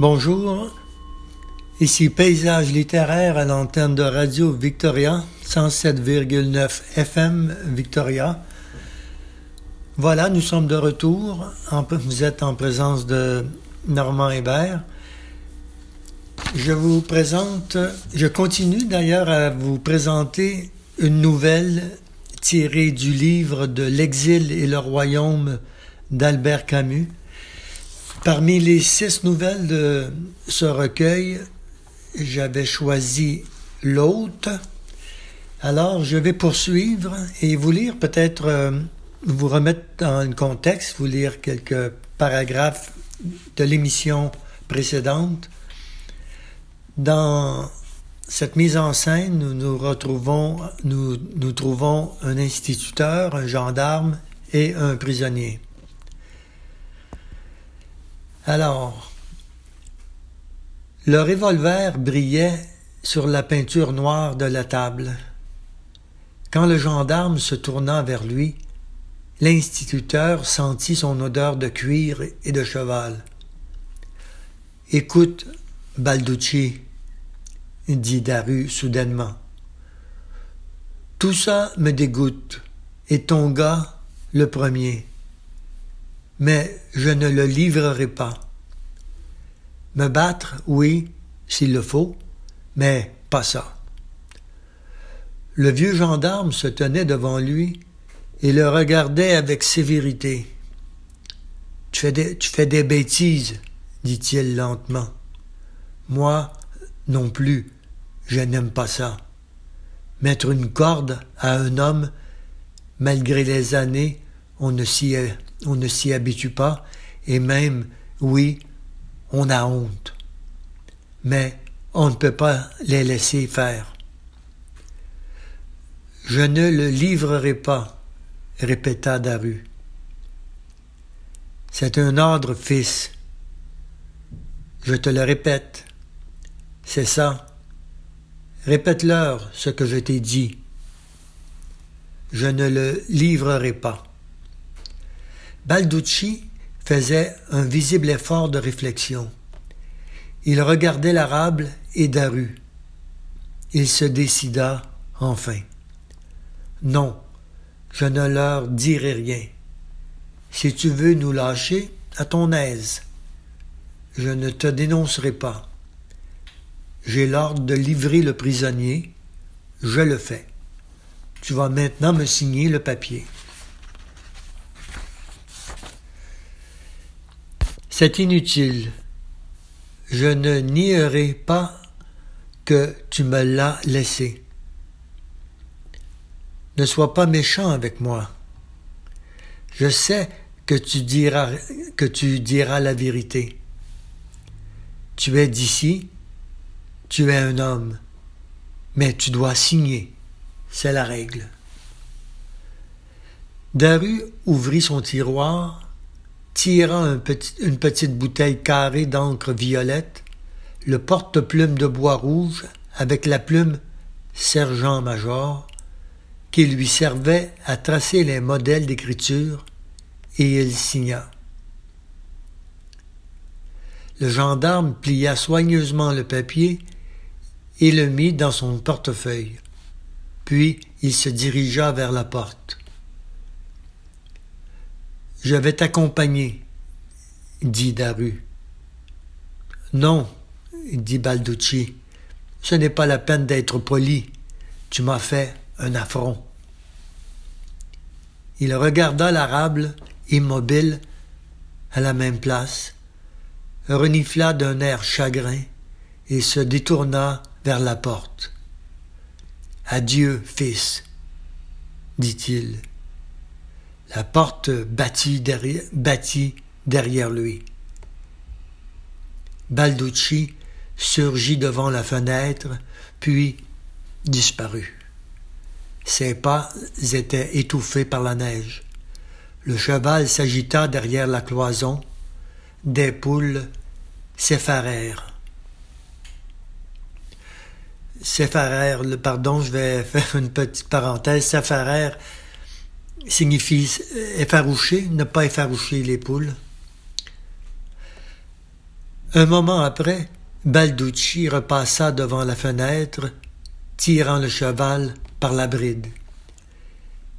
Bonjour, ici Paysage littéraire à l'antenne de Radio Victoria, 107,9 FM Victoria. Voilà, nous sommes de retour. Vous êtes en présence de Normand Hébert. Je vous présente, je continue d'ailleurs à vous présenter une nouvelle tirée du livre de L'exil et le royaume d'Albert Camus. Parmi les six nouvelles de ce recueil, j'avais choisi l'hôte. Alors, je vais poursuivre et vous lire peut-être, euh, vous remettre dans un contexte, vous lire quelques paragraphes de l'émission précédente. Dans cette mise en scène, nous nous retrouvons, nous, nous trouvons un instituteur, un gendarme et un prisonnier. Alors, le revolver brillait sur la peinture noire de la table. Quand le gendarme se tourna vers lui, l'instituteur sentit son odeur de cuir et de cheval. Écoute, Balducci, dit Daru soudainement. Tout ça me dégoûte, et ton gars, le premier mais je ne le livrerai pas. Me battre, oui, s'il le faut, mais pas ça. Le vieux gendarme se tenait devant lui et le regardait avec sévérité. Tu fais des, tu fais des bêtises, dit-il lentement. Moi non plus, je n'aime pas ça. Mettre une corde à un homme, malgré les années, on ne s'y on ne s'y habitue pas, et même, oui, on a honte. Mais on ne peut pas les laisser faire. Je ne le livrerai pas, répéta Daru. C'est un ordre, fils. Je te le répète. C'est ça. Répète-leur ce que je t'ai dit. Je ne le livrerai pas. Balducci faisait un visible effort de réflexion. Il regardait l'arabe et Daru. Il se décida enfin. Non, je ne leur dirai rien. Si tu veux nous lâcher, à ton aise. Je ne te dénoncerai pas. J'ai l'ordre de livrer le prisonnier. Je le fais. Tu vas maintenant me signer le papier. C'est inutile. Je ne nierai pas que tu me l'as laissé. Ne sois pas méchant avec moi. Je sais que tu diras que tu diras la vérité. Tu es d'ici, tu es un homme, mais tu dois signer. C'est la règle. Daru ouvrit son tiroir tirant une petite bouteille carrée d'encre violette, le porte-plume de bois rouge avec la plume sergent-major qui lui servait à tracer les modèles d'écriture, et il signa. Le gendarme plia soigneusement le papier et le mit dans son portefeuille. Puis il se dirigea vers la porte. Je vais t'accompagner, dit Daru. Non, dit Balducci, ce n'est pas la peine d'être poli. Tu m'as fait un affront. Il regarda l'arabe, immobile, à la même place, renifla d'un air chagrin et se détourna vers la porte. Adieu, fils, dit-il. La porte battit derrière, lui. Balducci surgit devant la fenêtre, puis disparut. Ses pas étaient étouffés par la neige. Le cheval s'agita derrière la cloison. Des poules s'effarèrent. S'effarèrent, pardon, je vais faire une petite parenthèse. S'effarèrent signifie effaroucher, ne pas effaroucher les poules. Un moment après, Balducci repassa devant la fenêtre, tirant le cheval par la bride.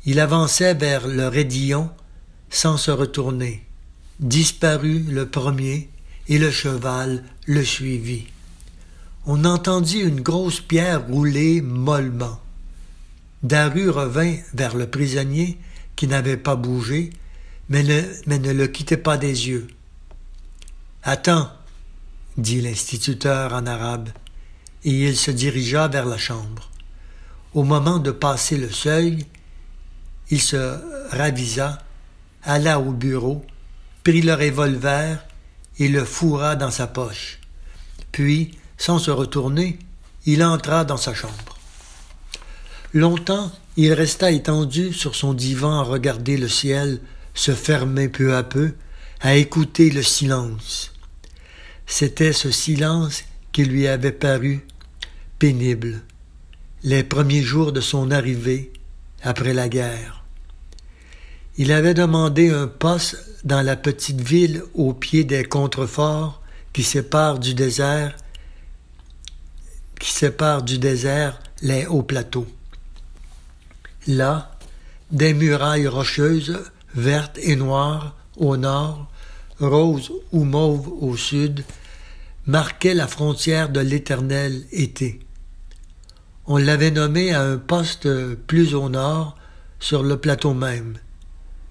Il avançait vers le raidillon sans se retourner. Disparut le premier et le cheval le suivit. On entendit une grosse pierre rouler mollement. Daru revint vers le prisonnier qui n'avait pas bougé, mais ne, le quittait pas des yeux. Attends, dit l'instituteur en arabe, et il se dirigea vers la chambre. Au moment de passer le seuil, il se ravisa, alla au bureau, prit le revolver et le fourra dans sa poche. Puis, sans se retourner, il entra dans sa chambre. Longtemps, il resta étendu sur son divan à regarder le ciel se fermer peu à peu, à écouter le silence. C'était ce silence qui lui avait paru pénible, les premiers jours de son arrivée après la guerre. Il avait demandé un poste dans la petite ville au pied des contreforts qui séparent du désert les hauts plateaux. Là, des murailles rocheuses, vertes et noires au nord, roses ou mauves au sud, marquaient la frontière de l'éternel été. On l'avait nommé à un poste plus au nord, sur le plateau même.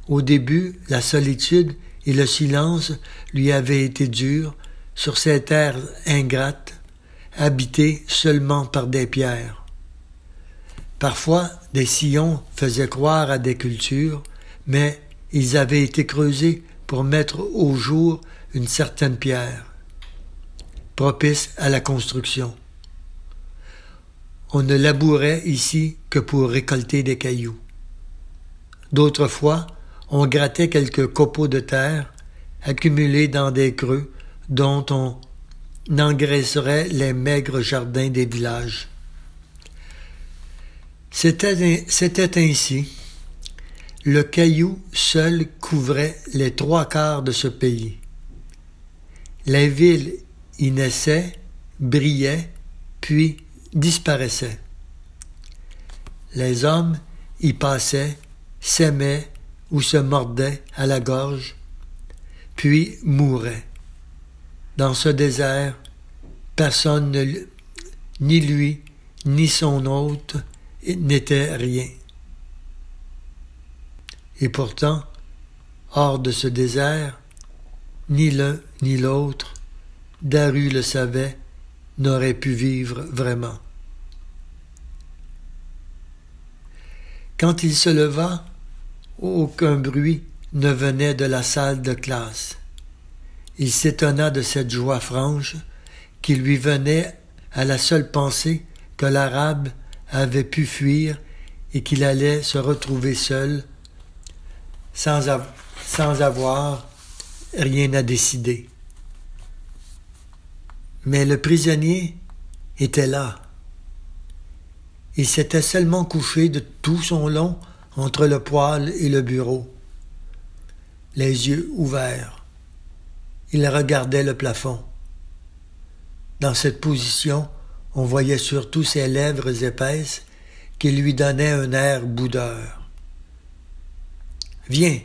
Au début, la solitude et le silence lui avaient été durs sur ces terres ingrates, habitées seulement par des pierres. Parfois, des sillons faisaient croire à des cultures, mais ils avaient été creusés pour mettre au jour une certaine pierre, propice à la construction. On ne labourait ici que pour récolter des cailloux. D'autres fois, on grattait quelques copeaux de terre accumulés dans des creux dont on engraisserait les maigres jardins des villages. C'était ainsi. Le caillou seul couvrait les trois quarts de ce pays. Les villes y naissaient, brillaient, puis disparaissaient. Les hommes y passaient, s'aimaient ou se mordaient à la gorge, puis mouraient. Dans ce désert, personne, ni lui, ni son hôte, n'était rien. Et pourtant, hors de ce désert, ni l'un ni l'autre, Daru le savait, n'aurait pu vivre vraiment. Quand il se leva, aucun bruit ne venait de la salle de classe. Il s'étonna de cette joie franche qui lui venait à la seule pensée que l'arabe avait pu fuir et qu'il allait se retrouver seul, sans, sans avoir rien à décider. Mais le prisonnier était là. Il s'était seulement couché de tout son long entre le poêle et le bureau, les yeux ouverts. Il regardait le plafond. Dans cette position, on voyait surtout ses lèvres épaisses qui lui donnaient un air boudeur. Viens,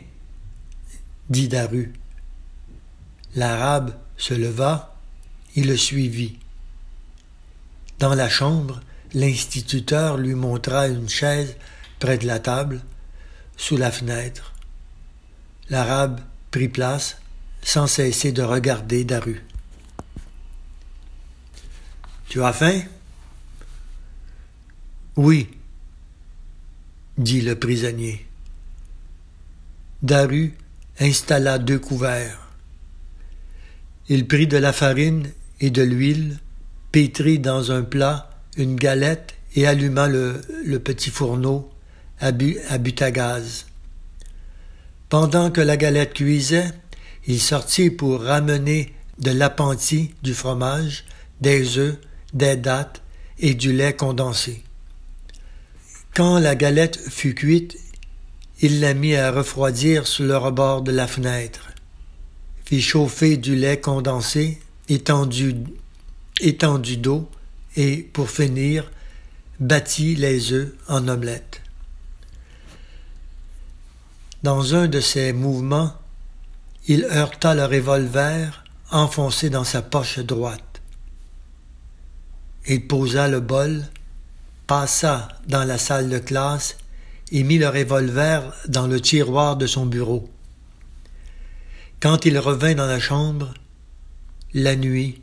dit Daru. L'arabe se leva et le suivit. Dans la chambre, l'instituteur lui montra une chaise près de la table, sous la fenêtre. L'arabe prit place sans cesser de regarder Daru. Tu as faim? Oui, dit le prisonnier. Daru installa deux couverts. Il prit de la farine et de l'huile, pétrit dans un plat une galette et alluma le, petit fourneau à, à but à gaz. Pendant que la galette cuisait, il sortit pour ramener de l'appentis, du fromage, des œufs, des dattes et du lait condensé. Quand la galette fut cuite, il la mit à refroidir sur le rebord de la fenêtre, fit chauffer du lait condensé étendu, étendu d'eau et, pour finir, battit les œufs en omelette. Dans un de ces mouvements, il heurta le revolver enfoncé dans sa poche droite. Il posa le bol, passa dans la salle de classe et mit le revolver dans le tiroir de son bureau. Quand il revint dans la chambre, la nuit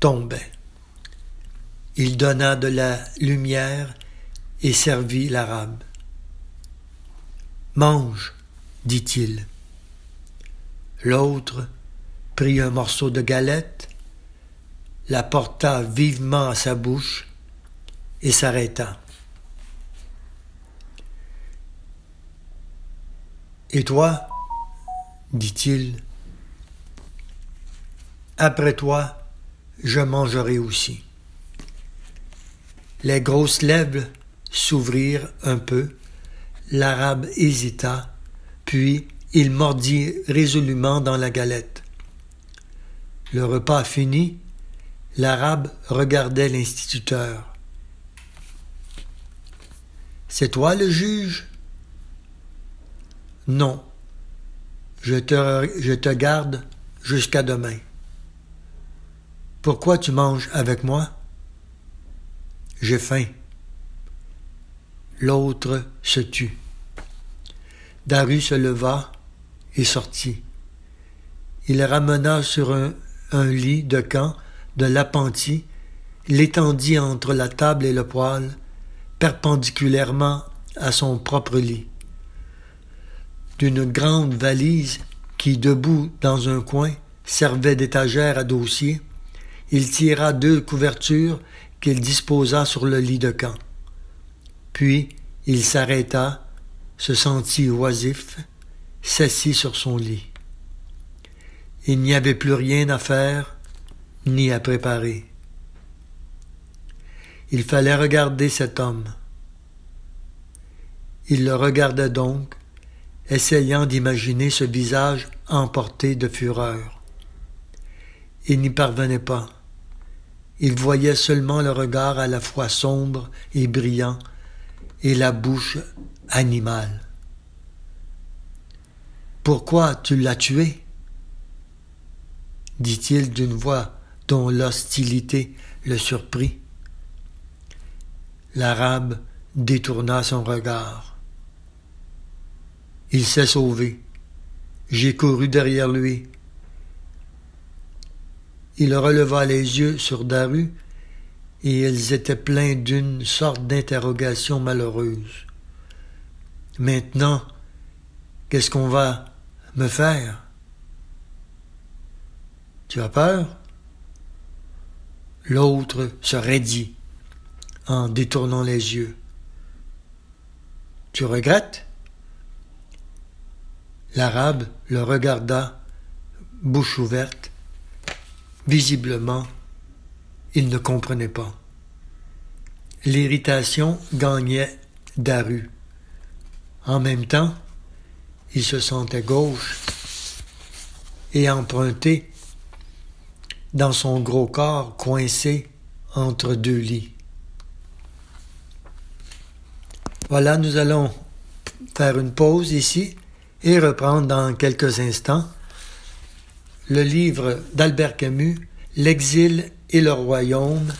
tombait. Il donna de la lumière et servit l'arabe. Mange, dit-il. L'autre prit un morceau de galette, la porta vivement à sa bouche et s'arrêta. Et toi dit-il, après toi, je mangerai aussi. Les grosses lèvres s'ouvrirent un peu, l'arabe hésita, puis il mordit résolument dans la galette. Le repas fini, l'arabe regardait l'instituteur. C'est toi le juge? Non. Je te, garde jusqu'à demain. Pourquoi tu manges avec moi? J'ai faim. L'autre se tut. Daru se leva et sortit. Il ramena sur un, un lit de camp de l'appentis, l'étendit entre la table et le poêle, perpendiculairement à son propre lit. D'une grande valise qui, debout dans un coin, servait d'étagère à dossier, il tira deux couvertures qu'il disposa sur le lit de camp. Puis il s'arrêta, se sentit oisif, s'assit sur son lit. Il n'y avait plus rien à faire, ni à préparer. Il fallait regarder cet homme. Il le regardait donc, essayant d'imaginer ce visage emporté de fureur. Il n'y parvenait pas. Il voyait seulement le regard à la fois sombre et brillant, et la bouche animale. Pourquoi tu l'as tué? dit-il d'une voix dont l'hostilité le surprit. L'arabe détourna son regard. Il s'est sauvé. J'ai couru derrière lui. Il releva les yeux sur Daru, et ils étaient pleins d'une sorte d'interrogation malheureuse. Maintenant, qu'est-ce qu'on va me faire? Tu as peur? L'autre se raidit en détournant les yeux. Tu regrettes? L'arabe le regarda, bouche ouverte. Visiblement, il ne comprenait pas. L'irritation gagnait Daru. En même temps, il se sentait gauche et emprunté dans son gros corps coincé entre deux lits. Voilà, nous allons faire une pause ici et reprendre dans quelques instants le livre d'Albert Camus, L'exil et le royaume.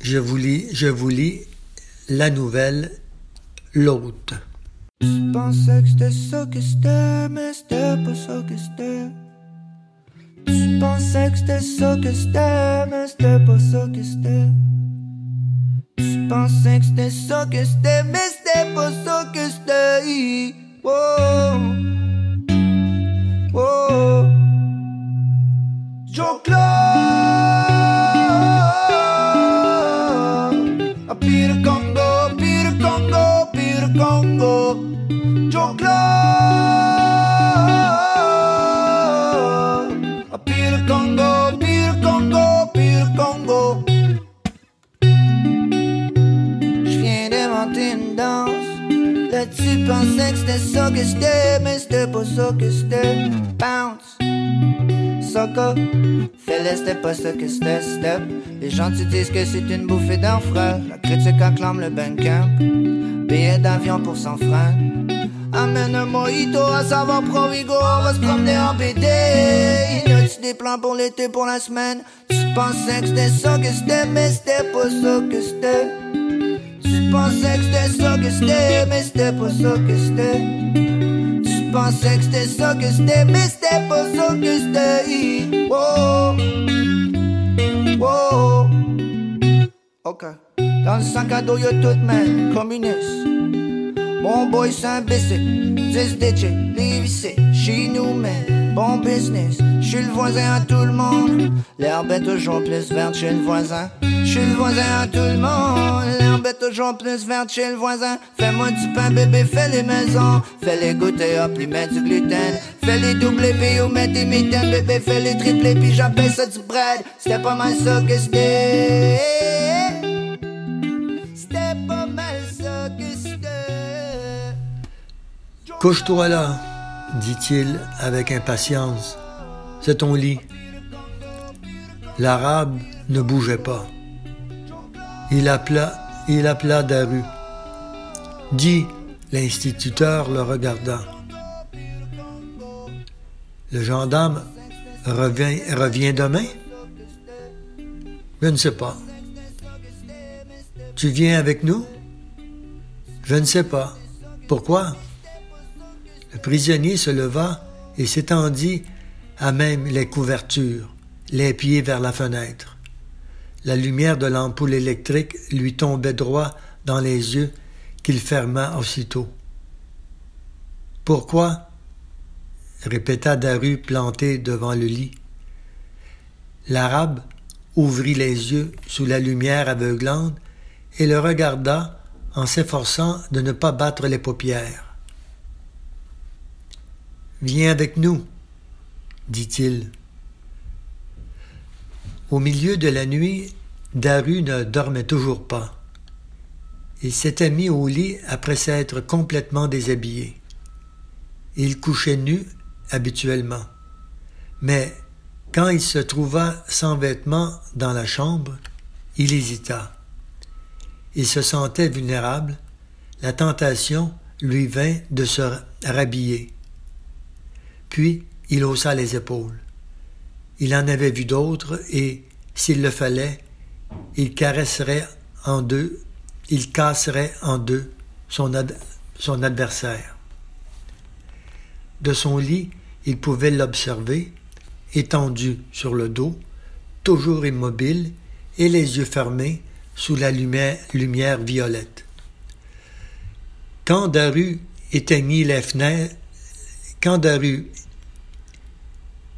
Je vous lis, je vous lis la nouvelle L'hôte. Je pensais que c'était ça mais c'était ça. Je pensais que c'était ça que c'était, mais c'était pas ça que c'était. Je pensais que c'était ça que c'était, mais c'était pas ça que c'était. Whoa. Whoa. Joe Club. A Peter Congo, Peter Congo, Peter Congo. Joe Club. Tu pensais que c'était ça que c'était, mais c'était pas ça que c'était. Bounce. soccer. Fais-le, c'était pas ça que c'était, step. Les gens te disent que c'est une bouffée d'un frère. La critique acclame le banquin. Billet d'avion pour sans frein. Amène un mojito à savoir Provigo, on va se promener en BD. Y a-tu des plans pour l'été, pour la semaine? Tu pensais que c'était ça que c'était, mais c'était pas ça que c'était. Pensais que c'était ça que c'était, mais c'était pas ça que c'était. Tu pensais que c'était ça que c'était, mais c'était pas ça que c'était. Wow. Wow. Ok. Dans le sac à dos, y'a tout, man. Communiste. Bon boy, c'est imbécile. 10 DJ, les vissés, chez nous, mais bon business. J'suis le voisin à tout le monde. L'herbe est toujours plus verte chez le voisin. J'suis le voisin à tout le monde. L'herbe est toujours plus verte chez le voisin. Fais-moi du pain, bébé, fais les maisons. Fais les goûter, hop, lui mets du gluten. Fais les doublés, puis ou mets des mitaines, bébé, fais les triplés, puis j'appelle ça du bread. C'était pas mal ça que c'était. C'était pas mal ça que c'était. Couche-toi là, dit-il avec impatience. C'est ton lit. L'arabe ne bougeait pas. Il appela, il appela Daru. Dis, l'instituteur le regarda. Le gendarme revient, revient demain? Je ne sais pas. Tu viens avec nous? Je ne sais pas. Pourquoi? Le prisonnier se leva et s'étendit à même les couvertures, les pieds vers la fenêtre. La lumière de l'ampoule électrique lui tombait droit dans les yeux qu'il ferma aussitôt. Pourquoi? répéta Daru planté devant le lit. L'arabe ouvrit les yeux sous la lumière aveuglante et le regarda en s'efforçant de ne pas battre les paupières. Viens avec nous, dit-il. Au milieu de la nuit, Daru ne dormait toujours pas. Il s'était mis au lit après s'être complètement déshabillé. Il couchait nu habituellement. Mais quand il se trouva sans vêtements dans la chambre, il hésita. Il se sentait vulnérable. La tentation lui vint de se rhabiller. Puis il haussa les épaules. Il en avait vu d'autres et, s'il le fallait, il caresserait en deux, il casserait en deux son, ad, son adversaire. De son lit, il pouvait l'observer, étendu sur le dos, toujours immobile et les yeux fermés sous la lumière, violette. Quand Daru éteignit les fenêtres, quand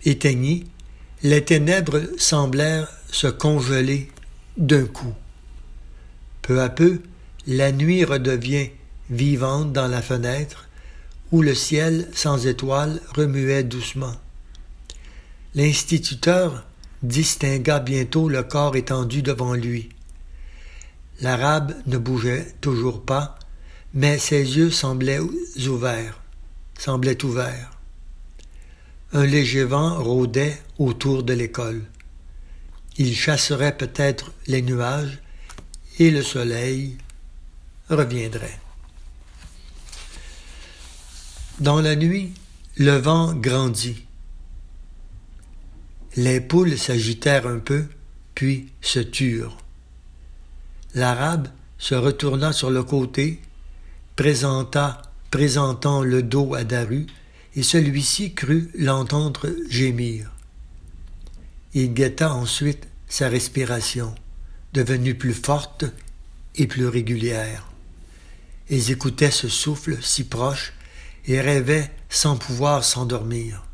éteignit, les ténèbres semblèrent se congeler d'un coup. Peu à peu, la nuit redevient vivante dans la fenêtre, où le ciel sans étoiles remuait doucement. L'instituteur distingua bientôt le corps étendu devant lui. L'arabe ne bougeait toujours pas, mais ses yeux semblaient ouverts, semblaient ouverts. Un léger vent rôdait autour de l'école. Il chasserait peut-être les nuages et le soleil reviendrait. Dans la nuit, le vent grandit. Les poules s'agitèrent un peu, puis se turent. L'arabe se retourna sur le côté, présenta, présentant le dos à Daru, et celui-ci crut l'entendre gémir. Il guetta ensuite sa respiration, devenue plus forte et plus régulière. Ils écoutaient ce souffle si proche et rêvaient sans pouvoir s'endormir.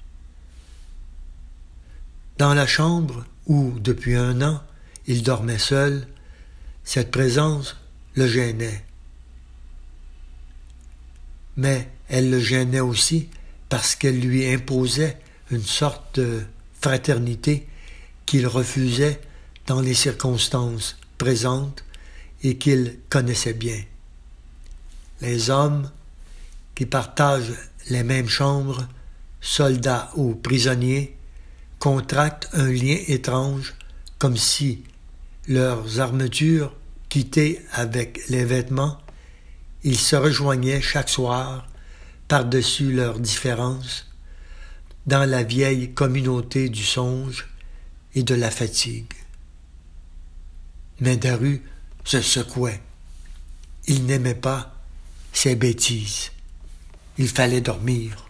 Dans la chambre où, depuis un an, il dormait seul, cette présence le gênait. Mais elle le gênait aussi parce qu'elle lui imposait une sorte de fraternité qu'il refusait dans les circonstances présentes et qu'il connaissait bien. Les hommes qui partagent les mêmes chambres, soldats ou prisonniers, contractent un lien étrange, comme si leurs armatures quittées avec les vêtements, ils se rejoignaient chaque soir, par-dessus leurs différences, dans la vieille communauté du songe et de la fatigue. Mais Daru se secouait. Il n'aimait pas ces bêtises. Il fallait dormir.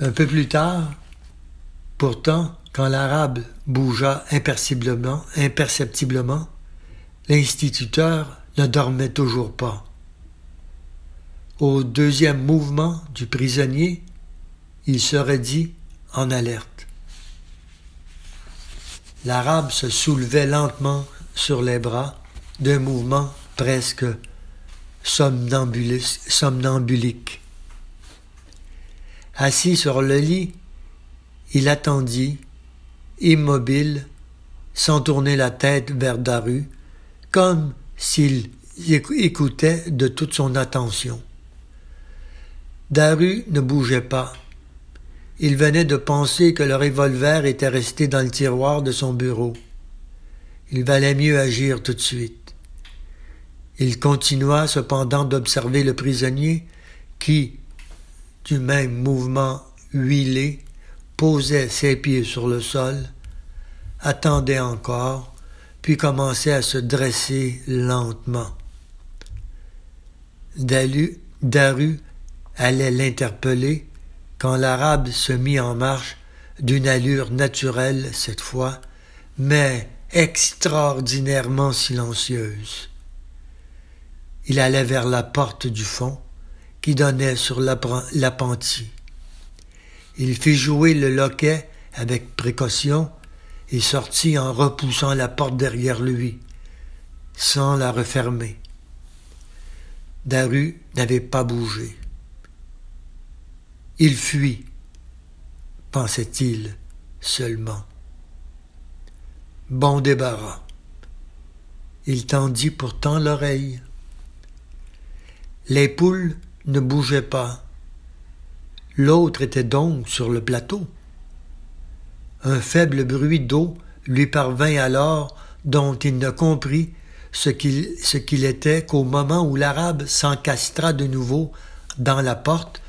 Un peu plus tard, pourtant, quand l'arabe bougea imperceptiblement, imperceptiblement, l'instituteur ne dormait toujours pas. Au deuxième mouvement du prisonnier, il serait dit en alerte. L'arabe se soulevait lentement sur les bras d'un mouvement presque somnambulique. Assis sur le lit, il attendit, immobile, sans tourner la tête vers Daru, comme s'il écoutait de toute son attention. Daru ne bougeait pas. Il venait de penser que le revolver était resté dans le tiroir de son bureau. Il valait mieux agir tout de suite. Il continua cependant d'observer le prisonnier qui, du même mouvement huilé, posait ses pieds sur le sol, attendait encore, puis commençait à se dresser lentement. Dalu, Daru allait l'interpeller quand l'arabe se mit en marche d'une allure naturelle cette fois, mais extraordinairement silencieuse. Il allait vers la porte du fond, qui donnait sur l'appentis. Il fit jouer le loquet avec précaution et sortit en repoussant la porte derrière lui, sans la refermer. Daru n'avait pas bougé. Il fuit, pensait-il seulement. Bon débarras. Il tendit pourtant l'oreille. Les poules ne bougeait pas. L'autre était donc sur le plateau. Un faible bruit d'eau lui parvint alors dont il ne comprit ce qu'il, était qu'au moment où l'arabe s'encastra de nouveau dans la porte,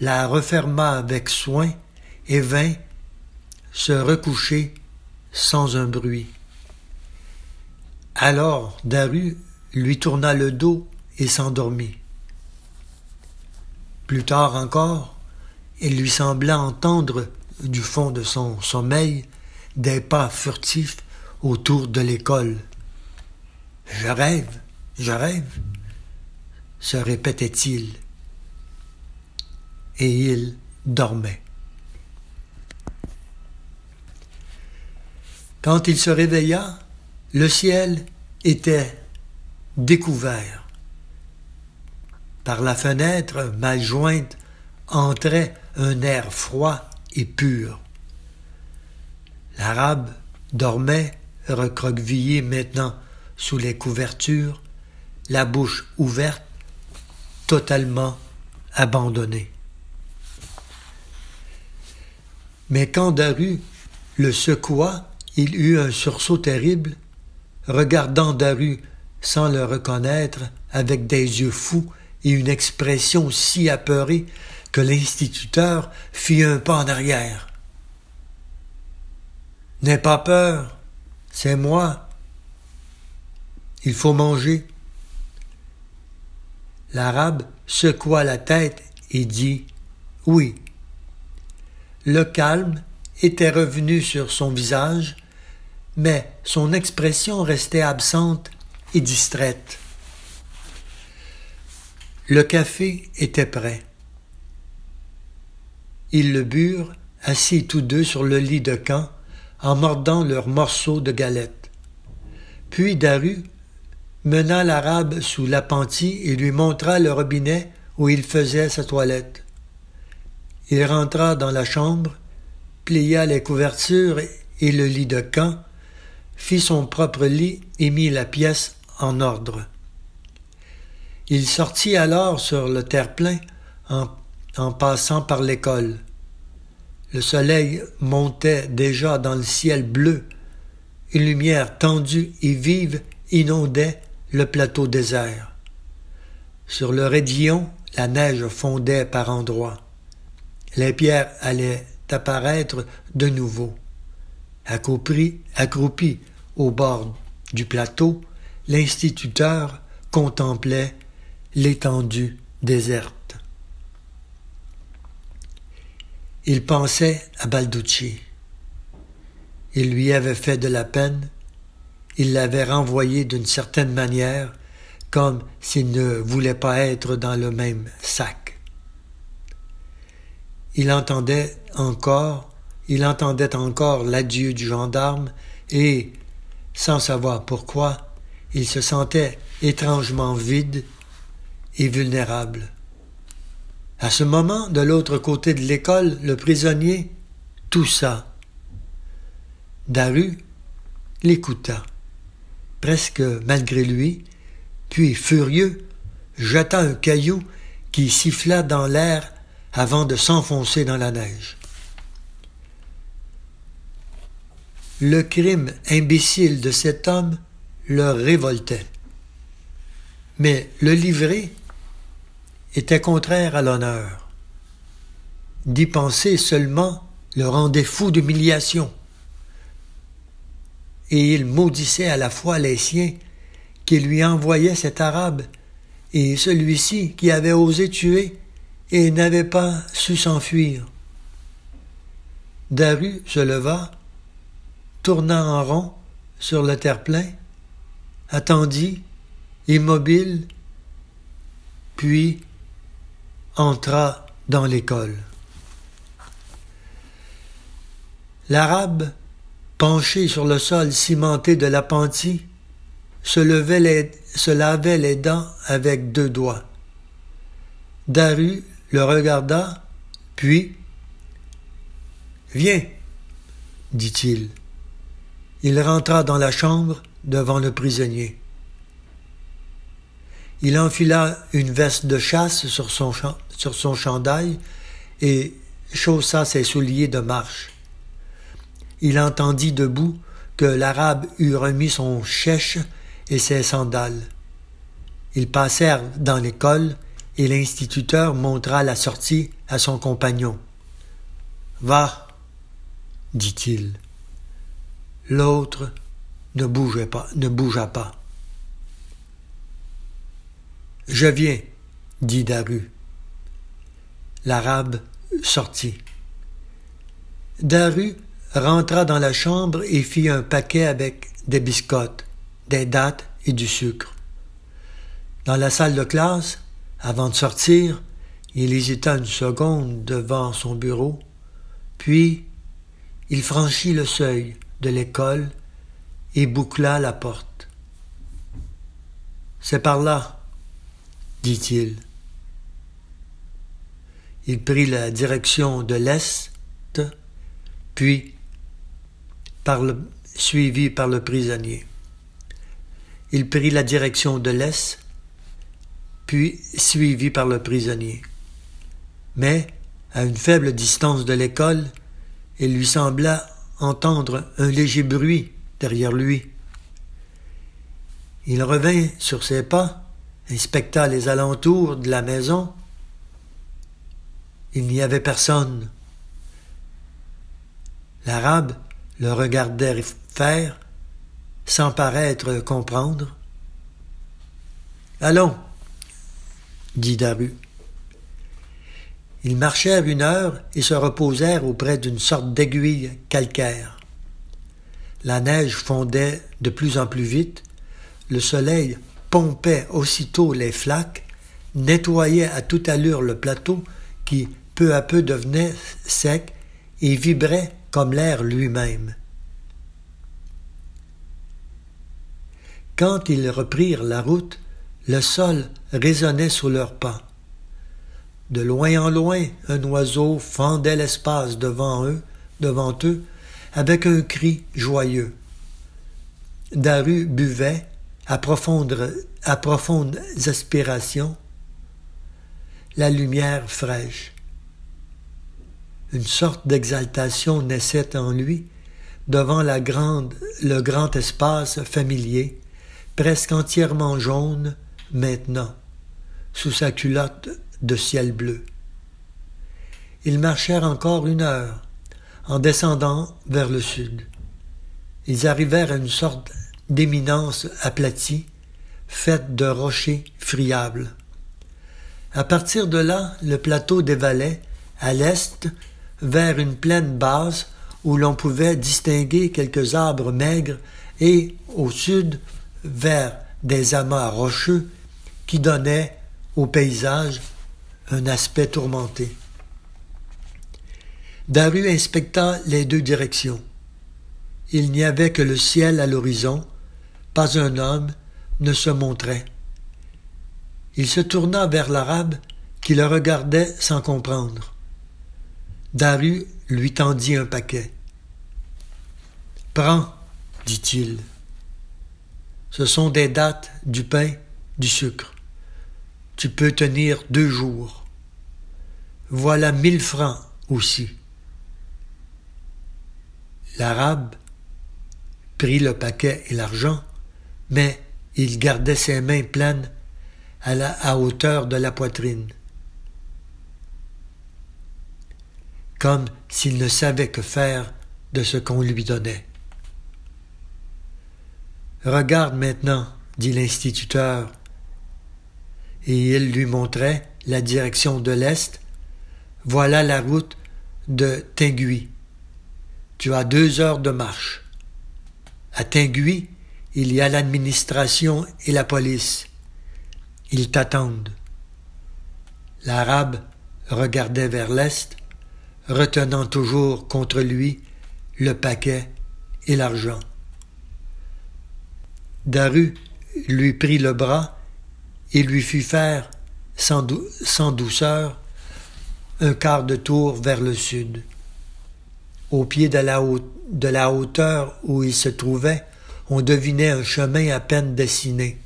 la referma avec soin et vint se recoucher sans un bruit. Alors Daru lui tourna le dos et s'endormit. Plus tard encore, il lui sembla entendre, du fond de son sommeil, des pas furtifs autour de l'école. Je rêve, je rêve, se répétait-il. Et il dormait. Quand il se réveilla, le ciel était découvert. Par la fenêtre mal jointe entrait un air froid pur. L'arabe dormait, recroquevillé maintenant sous les couvertures, la bouche ouverte, totalement abandonné. Mais quand Daru le secoua, il eut un sursaut terrible, regardant Daru sans le reconnaître, avec des yeux fous et une expression si apeurée l'instituteur fit un pas en arrière. N'aie pas peur, c'est moi. Il faut manger. L'arabe secoua la tête et dit Oui. Le calme était revenu sur son visage, mais son expression restait absente et distraite. Le café était prêt. Ils le burent, assis tous deux sur le lit de camp, en mordant leurs morceaux de galette. Puis Daru mena l'arabe sous l'appentis et lui montra le robinet où il faisait sa toilette. Il rentra dans la chambre, plia les couvertures et le lit de camp, fit son propre lit et mit la pièce en ordre. Il sortit alors sur le terre-plein en, en passant par l'école. Le soleil montait déjà dans le ciel bleu. Une lumière tendue et vive inondait le plateau désert. Sur le raidillon, la neige fondait par endroits. Les pierres allaient apparaître de nouveau. Accroupi, accroupi au bord du plateau, l'instituteur contemplait l'étendue déserte. Il pensait à Balducci. Il lui avait fait de la peine, il l'avait renvoyé d'une certaine manière, comme s'il ne voulait pas être dans le même sac. Il entendait encore, il entendait encore l'adieu du gendarme et, sans savoir pourquoi, il se sentait étrangement vide et vulnérable. À ce moment, de l'autre côté de l'école, le prisonnier toussa. Daru l'écouta, presque malgré lui, puis, furieux, jeta un caillou qui siffla dans l'air avant de s'enfoncer dans la neige. Le crime imbécile de cet homme le révoltait. Mais le livrer était contraire à l'honneur. D'y penser seulement le rendait fou d'humiliation. Et il maudissait à la fois les siens qui lui envoyaient cet arabe et celui-ci qui avait osé tuer et n'avait pas su s'enfuir. Daru se leva, tourna en rond sur le terre-plein, attendit, immobile, puis entra dans l'école. L'arabe, penché sur le sol cimenté de l'appentis, se, se lavait les dents avec deux doigts. Daru le regarda, puis Viens, dit-il. Il rentra dans la chambre devant le prisonnier. Il enfila une veste de chasse sur son, sur son chandail et chaussa ses souliers de marche. Il entendit debout que l'arabe eut remis son chèche et ses sandales. Ils passèrent dans l'école et l'instituteur montra la sortie à son compagnon. Va, dit-il. L'autre ne bougeait pas, ne bougea pas. Je viens, dit Daru. L'arabe sortit. Daru rentra dans la chambre et fit un paquet avec des biscottes, des dattes et du sucre. Dans la salle de classe, avant de sortir, il hésita une seconde devant son bureau, puis il franchit le seuil de l'école et boucla la porte. C'est par là, dit-il. Il prit la direction de l'Est, puis suivi par le prisonnier. Il prit la direction de l'Est, puis suivi par le prisonnier. Mais, à une faible distance de l'école, il lui sembla entendre un léger bruit derrière lui. Il revint sur ses pas inspecta les alentours de la maison. Il n'y avait personne. L'arabe le regardait faire sans paraître comprendre. Allons, dit Daru. Ils marchèrent une heure et se reposèrent auprès d'une sorte d'aiguille calcaire. La neige fondait de plus en plus vite, le soleil pompait aussitôt les flaques, nettoyait à toute allure le plateau qui peu à peu devenait sec et vibrait comme l'air lui-même. Quand ils reprirent la route, le sol résonnait sous leurs pas. De loin en loin, un oiseau fendait l'espace devant eux, devant eux, avec un cri joyeux. Daru buvait, à profondes, à profondes aspirations, la lumière fraîche, une sorte d'exaltation naissait en lui devant le grand espace familier, presque entièrement jaune maintenant, sous sa culotte de ciel bleu. Ils marchèrent encore une heure, en descendant vers le sud. Ils arrivèrent à une sorte d'éminence aplatie, faite de rochers friables. À partir de là, le plateau dévalait, à l'est, vers une plaine basse où l'on pouvait distinguer quelques arbres maigres et, au sud, vers des amas rocheux qui donnaient au paysage un aspect tourmenté. Daru inspecta les deux directions. Il n'y avait que le ciel à l'horizon, pas un homme ne se montrait. Il se tourna vers l'arabe qui le regardait sans comprendre. Daru lui tendit un paquet. Prends, dit-il. Ce sont des dates, du pain, du sucre. Tu peux tenir deux jours. Voilà mille francs aussi. L'arabe prit le paquet et l'argent, mais il gardait ses mains pleines à la hauteur de la poitrine, comme s'il ne savait que faire de ce qu'on lui donnait. Regarde maintenant, dit l'instituteur, et il lui montrait la direction de l'Est. Voilà la route de Tingui. Tu as deux heures de marche. À Tingui, il y a l'administration et la police. Ils t'attendent. L'arabe regardait vers l'est, retenant toujours contre lui le paquet et l'argent. Daru lui prit le bras et lui fit faire, sans, douceur, un quart de tour vers le sud. Au pied de la hauteur où il se trouvait, on devinait un chemin à peine dessiné.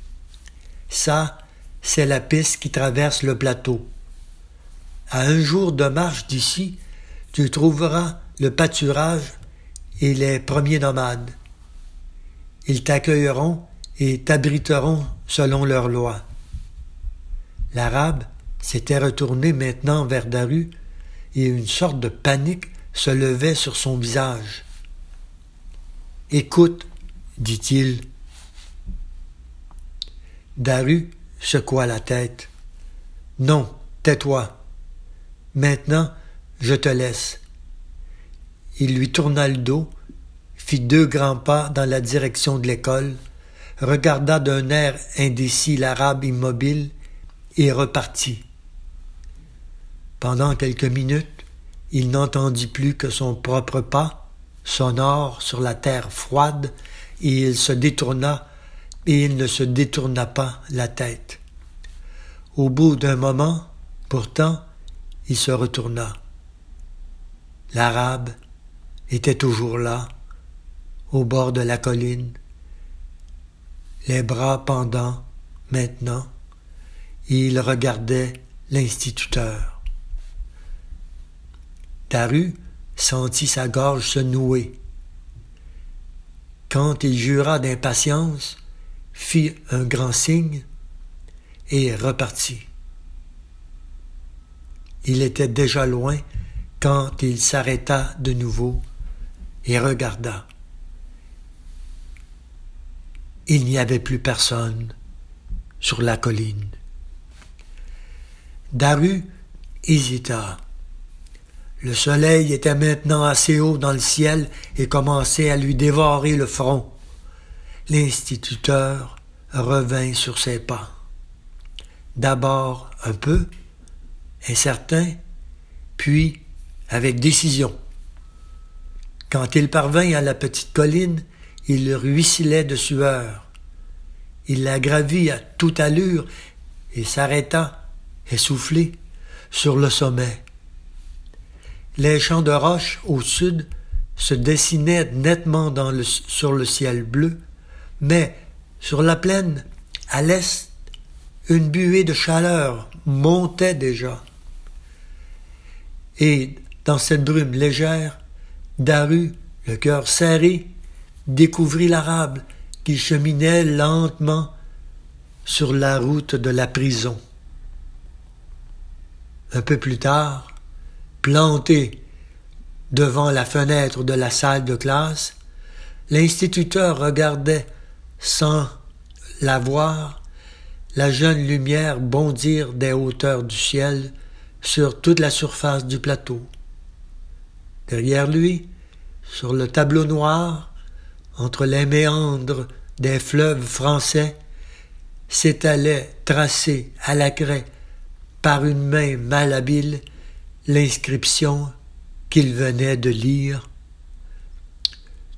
Ça, c'est la piste qui traverse le plateau. À un jour de marche d'ici, tu trouveras le pâturage et les premiers nomades. Ils t'accueilleront et t'abriteront selon leurs lois. L'arabe s'était retourné maintenant vers Daru et une sorte de panique se levait sur son visage. Écoute, dit-il. Daru secoua la tête. Non, tais-toi. Maintenant, je te laisse. Il lui tourna le dos, fit deux grands pas dans la direction de l'école, regarda d'un air indécis l'arabe immobile et repartit. Pendant quelques minutes, il n'entendit plus que son propre pas, sonore sur la terre froide, et il se détourna, et il ne se détourna pas la tête. Au bout d'un moment, pourtant, il se retourna. L'arabe était toujours là, au bord de la colline, les bras pendants maintenant, il regardait l'instituteur. Daru sentit sa gorge se nouer. Quand il jura d'impatience, fit un grand signe et repartit. Il était déjà loin quand il s'arrêta de nouveau et regarda. Il n'y avait plus personne sur la colline. Daru hésita. Le soleil était maintenant assez haut dans le ciel et commençait à lui dévorer le front. L'instituteur revint sur ses pas. D'abord un peu, incertain, puis avec décision. Quand il parvint à la petite colline, il ruisselait de sueur. Il la gravit à toute allure et s'arrêta, essoufflé, sur le sommet. Les champs de roches au sud se dessinaient nettement sur le ciel bleu, mais sur la plaine, à l'est, une buée de chaleur montait déjà. Et dans cette brume légère, Daru, le cœur serré, découvrit l'arabe qui cheminait lentement sur la route de la prison. Un peu plus tard, planté devant la fenêtre de la salle de classe, l'instituteur regardait sans la voir la jeune lumière bondir des hauteurs du ciel sur toute la surface du plateau. Derrière lui, sur le tableau noir, entre les méandres des fleuves français, s'étalait tracé à la craie par une main malhabile l'inscription qu'il venait de lire.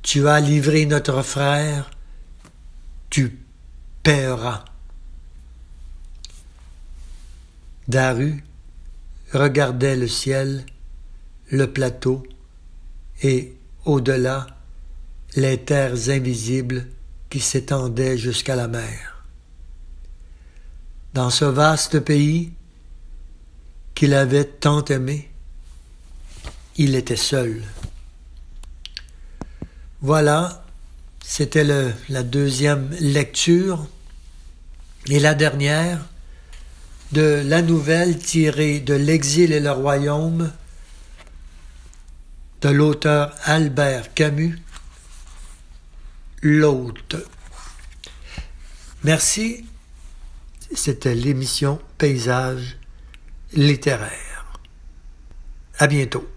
Tu as livré notre frère, tu paieras. Daru regardait le ciel, le plateau, et, au-delà, les terres invisibles qui s'étendaient jusqu'à la mer. Dans ce vaste pays qu'il avait tant aimé, il était seul. Voilà, c'était la deuxième lecture et la dernière de la nouvelle tirée de L'exil et le royaume l'auteur Albert Camus, L'hôte. Merci, c'était l'émission Paysage littéraire. À bientôt.